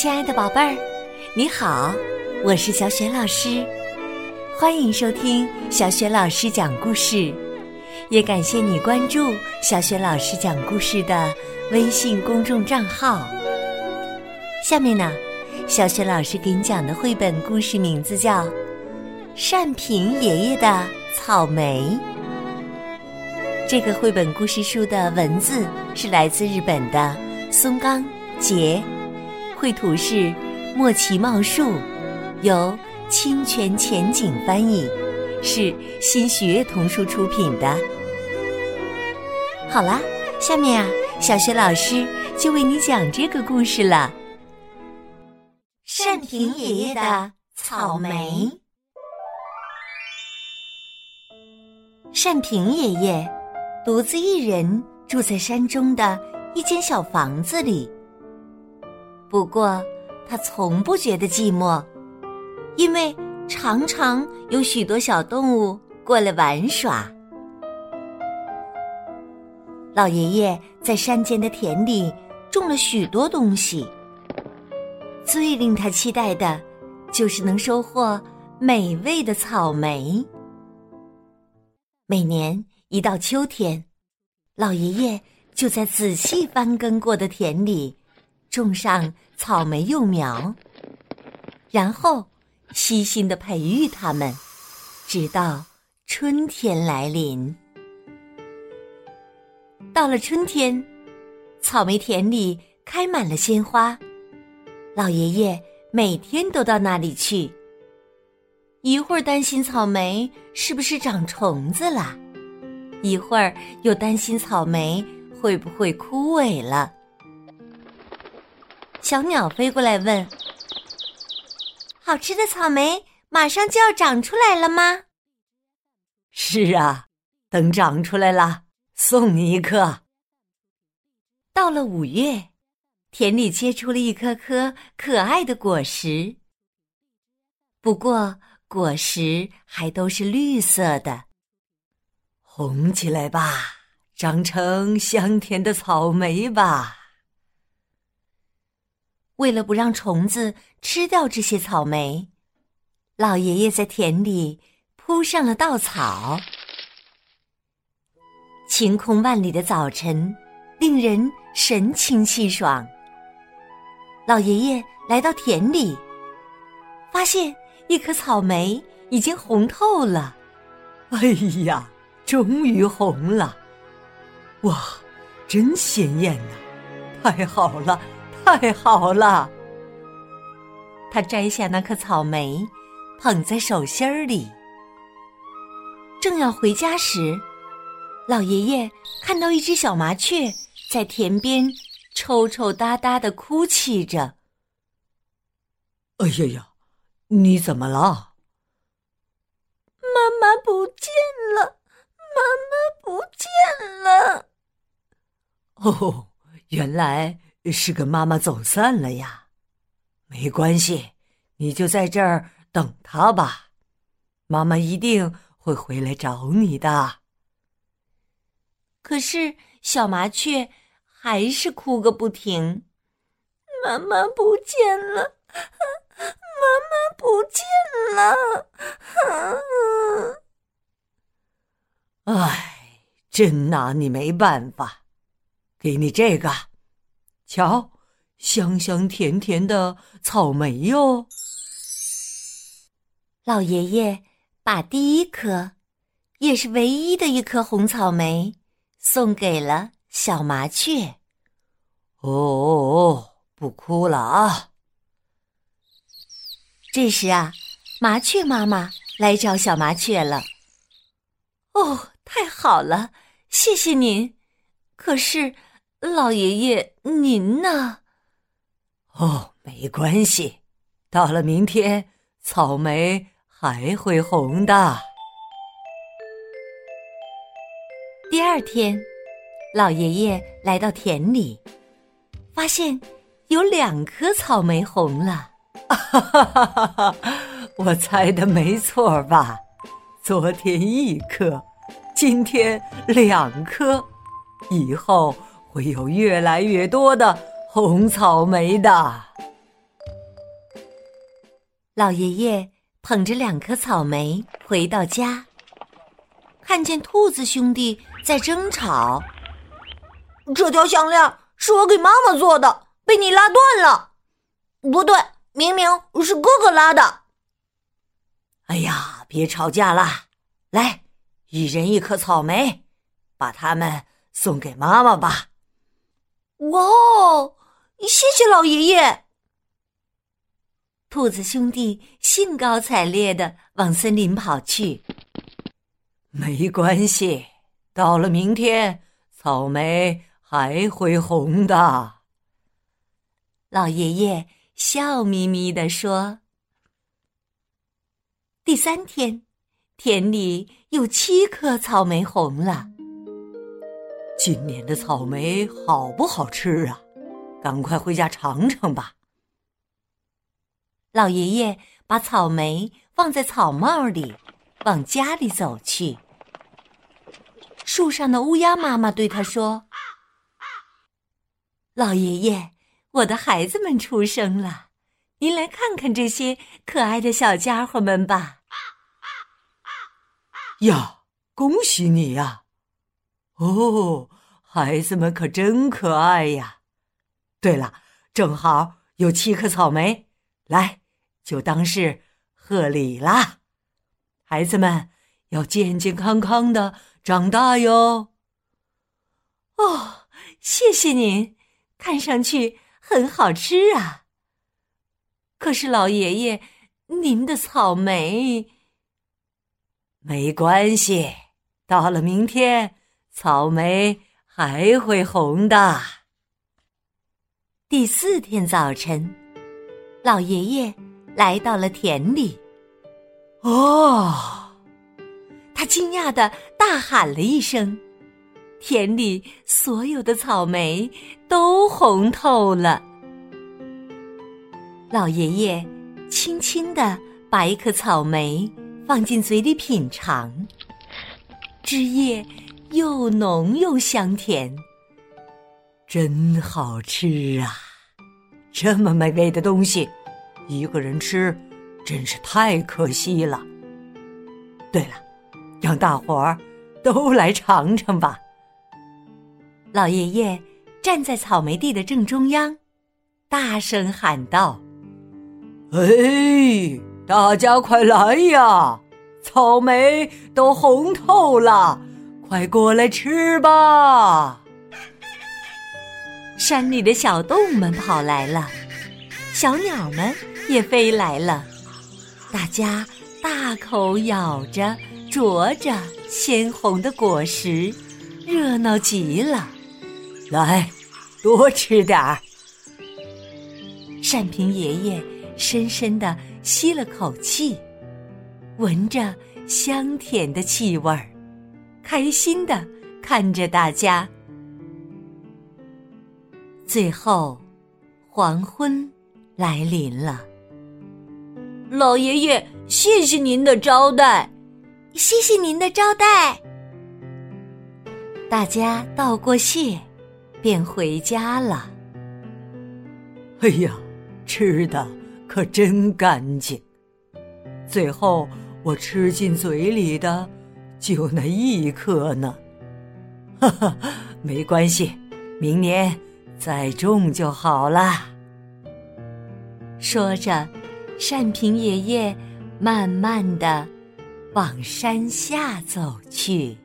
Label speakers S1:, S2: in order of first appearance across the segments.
S1: 亲爱的宝贝儿，你好，我是小雪老师，欢迎收听小雪老师讲故事，也感谢你关注小雪老师讲故事的微信公众账号。下面呢，小雪老师给你讲的绘本故事名字叫《善平爷爷的草莓》。这个绘本故事书的文字是来自日本的松冈杰。绘图是莫奇茂树，由清泉浅景翻译，是新学童书出品的。好啦，下面啊，小学老师就为你讲这个故事了。善平爷爷的草莓。善平爷爷独自一人住在山中的一间小房子里。不过，他从不觉得寂寞，因为常常有许多小动物过来玩耍。老爷爷在山间的田里种了许多东西，最令他期待的，就是能收获美味的草莓。每年一到秋天，老爷爷就在仔细翻耕过的田里。种上草莓幼苗，然后细心的培育它们，直到春天来临。到了春天，草莓田里开满了鲜花，老爷爷每天都到那里去。一会儿担心草莓是不是长虫子了，一会儿又担心草莓会不会枯萎了。小鸟飞过来问：“好吃的草莓马上就要长出来了吗？”“
S2: 是啊，等长出来了，送你一颗。”
S1: 到了五月，田里结出了一颗颗可爱的果实。不过，果实还都是绿色的。
S2: 红起来吧，长成香甜的草莓吧。
S1: 为了不让虫子吃掉这些草莓，老爷爷在田里铺上了稻草。晴空万里的早晨，令人神清气爽。老爷爷来到田里，发现一颗草莓已经红透了。
S2: 哎呀，终于红了！哇，真鲜艳呐！太好了！太好了！
S1: 他摘下那颗草莓，捧在手心儿里。正要回家时，老爷爷看到一只小麻雀在田边抽抽搭搭的哭泣着。
S2: 哎呀呀，你怎么了？
S3: 妈妈不见了！妈妈不见了！
S2: 哦，原来。是跟妈妈走散了呀，没关系，你就在这儿等他吧，妈妈一定会回来找你的。
S1: 可是小麻雀还是哭个不停，
S3: 妈妈不见了，妈妈不见了，
S2: 唉，真拿你没办法，给你这个。瞧，香香甜甜的草莓哟！
S1: 老爷爷把第一颗，也是唯一的一颗红草莓，送给了小麻雀。
S2: 哦哦，不哭了啊！
S1: 这时啊，麻雀妈妈来找小麻雀了。哦，太好了，谢谢您。可是。老爷爷，您呢？
S2: 哦，没关系，到了明天，草莓还会红的。
S1: 第二天，老爷爷来到田里，发现有两颗草莓红了。哈哈
S2: 哈哈哈！我猜的没错吧？昨天一颗，今天两颗，以后。会有越来越多的红草莓的。
S1: 老爷爷捧着两颗草莓回到家，看见兔子兄弟在争吵。
S3: 这条项链是我给妈妈做的，被你拉断了。不对，明明是哥哥拉的。
S2: 哎呀，别吵架了，来，一人一颗草莓，把它们送给妈妈吧。
S3: 哇哦，谢谢老爷爷！
S1: 兔子兄弟兴高采烈的往森林跑去。
S2: 没关系，到了明天，草莓还会红的。
S1: 老爷爷笑眯眯的说。第三天，田里有七颗草莓红了。
S2: 今年的草莓好不好吃啊？赶快回家尝尝吧。
S1: 老爷爷把草莓放在草帽里，往家里走去。树上的乌鸦妈妈对他说：“老爷爷，我的孩子们出生了，您来看看这些可爱的小家伙们吧。”
S2: 呀，恭喜你呀！哦，孩子们可真可爱呀。对了，正好有七颗草莓，来。就当是贺礼啦，孩子们要健健康康的长大哟。
S1: 哦，谢谢您，看上去很好吃啊。可是老爷爷，您的草莓
S2: 没关系，到了明天，草莓还会红的。
S1: 第四天早晨，老爷爷。来到了田里，
S2: 哦，
S1: 他惊讶的大喊了一声，田里所有的草莓都红透了。老爷爷轻轻的把一颗草莓放进嘴里品尝，汁液又浓又香甜，
S2: 真好吃啊！这么美味的东西。一个人吃，真是太可惜了。对了，让大伙儿都来尝尝吧。
S1: 老爷爷站在草莓地的正中央，大声喊道：“
S2: 哎，大家快来呀！草莓都红透了，快过来吃吧！”
S1: 山里的小动物们跑来了，小鸟们。也飞来了，大家大口咬着、啄着鲜红的果实，热闹极了。
S2: 来，多吃点儿。
S1: 单平爷爷深深的吸了口气，闻着香甜的气味儿，开心的看着大家。最后，黄昏来临了。
S3: 老爷爷，谢谢您的招待，
S1: 谢谢您的招待。大家道过谢，便回家了。
S2: 哎呀，吃的可真干净。最后我吃进嘴里的，就那一颗呢。哈哈，没关系，明年再种就好了。
S1: 说着。单平爷爷慢慢的往山下走去。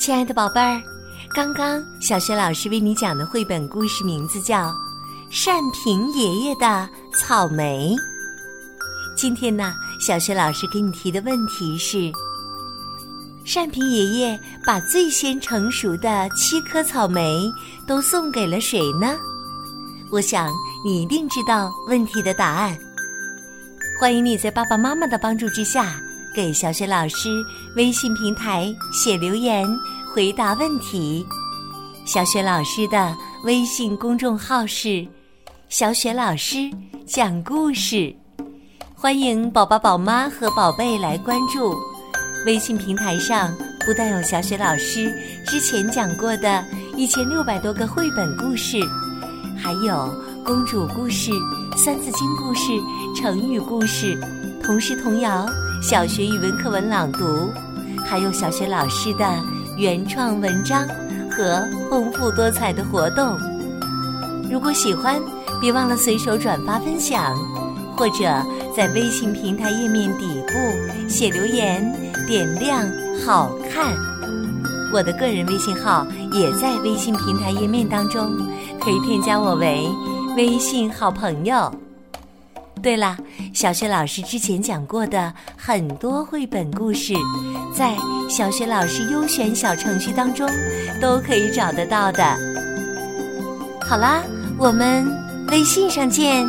S1: 亲爱的宝贝儿，刚刚小雪老师为你讲的绘本故事名字叫《单平爷爷的草莓》。今天呢，小雪老师给你提的问题是。单平爷爷把最先成熟的七颗草莓都送给了谁呢？我想你一定知道问题的答案。欢迎你在爸爸妈妈的帮助之下，给小雪老师微信平台写留言回答问题。小雪老师的微信公众号是“小雪老师讲故事”，欢迎宝宝、宝妈和宝贝来关注。微信平台上不但有小雪老师之前讲过的一千六百多个绘本故事，还有公主故事、三字经故事、成语故事、童诗童谣、小学语文课文朗读，还有小雪老师的原创文章和丰富多彩的活动。如果喜欢，别忘了随手转发分享，或者在微信平台页面底部写留言，点亮好看。我的个人微信号也在微信平台页面当中，可以添加我为微信好朋友。对了，小雪老师之前讲过的很多绘本故事，在小雪老师优选小程序当中都可以找得到的。好啦，我们微信上见。